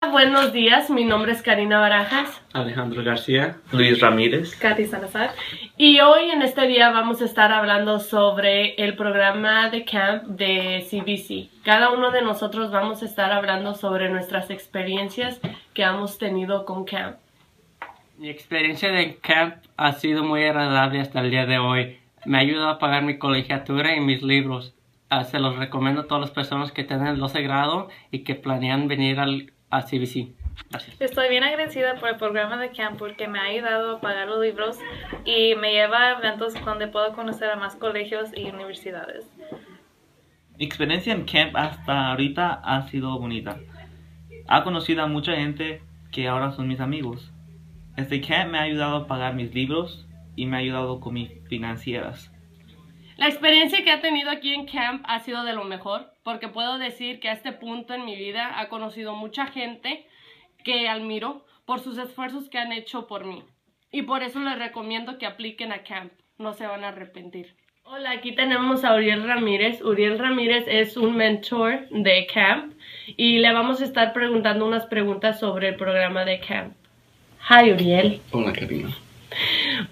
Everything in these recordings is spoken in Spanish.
Buenos días, mi nombre es Karina Barajas. Alejandro García, Luis Ramírez, Katy Salazar. Y hoy en este día vamos a estar hablando sobre el programa de camp de CBC. Cada uno de nosotros vamos a estar hablando sobre nuestras experiencias que hemos tenido con camp. Mi experiencia de camp ha sido muy agradable hasta el día de hoy. Me ha ayudado a pagar mi colegiatura y mis libros. Ah, se los recomiendo a todas las personas que tienen el 12 grado y que planean venir al a CBC. Gracias. Estoy bien agradecida por el programa de camp porque me ha ayudado a pagar los libros y me lleva a eventos donde puedo conocer a más colegios y universidades. Mi experiencia en camp hasta ahorita ha sido bonita. Ha conocido a mucha gente que ahora son mis amigos. Este camp me ha ayudado a pagar mis libros y me ha ayudado con mis financieras. La experiencia que he tenido aquí en camp ha sido de lo mejor, porque puedo decir que a este punto en mi vida ha conocido mucha gente que admiro por sus esfuerzos que han hecho por mí. Y por eso les recomiendo que apliquen a camp, no se van a arrepentir. Hola, aquí tenemos a Uriel Ramírez. Uriel Ramírez es un mentor de camp y le vamos a estar preguntando unas preguntas sobre el programa de camp. Hi, Uriel. Hola Karina.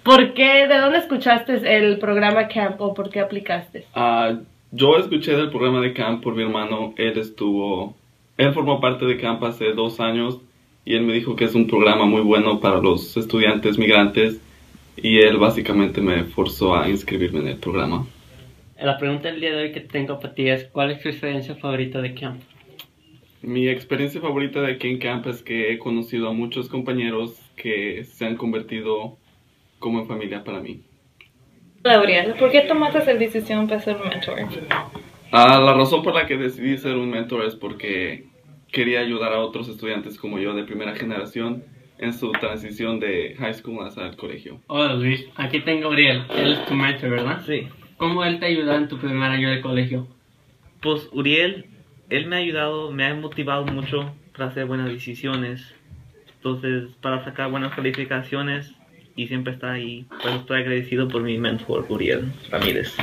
¿Por qué? ¿De dónde escuchaste el programa Camp o por qué aplicaste? Ah, yo escuché del programa de Camp por mi hermano. Él estuvo, él formó parte de Camp hace dos años y él me dijo que es un programa muy bueno para los estudiantes migrantes y él básicamente me forzó a inscribirme en el programa. La pregunta del día de hoy que tengo para ti es, ¿cuál es tu experiencia favorita de camp? Mi experiencia favorita de aquí en Camp es que he conocido a muchos compañeros que se han convertido como en familia para mí. Gabriel, ¿por qué tomaste la decisión para ser un mentor? Ah, la razón por la que decidí ser un mentor es porque quería ayudar a otros estudiantes como yo de primera generación en su transición de high school hasta el colegio. Hola Luis, aquí tengo a Uriel, él es tu mentor, ¿verdad? Sí. ¿Cómo él te ayudó en tu primer año de colegio? Pues Uriel, él me ha ayudado, me ha motivado mucho para hacer buenas decisiones. Entonces, para sacar buenas calificaciones y siempre está ahí. Pues estoy agradecido por mi mentor, Uriel Ramírez.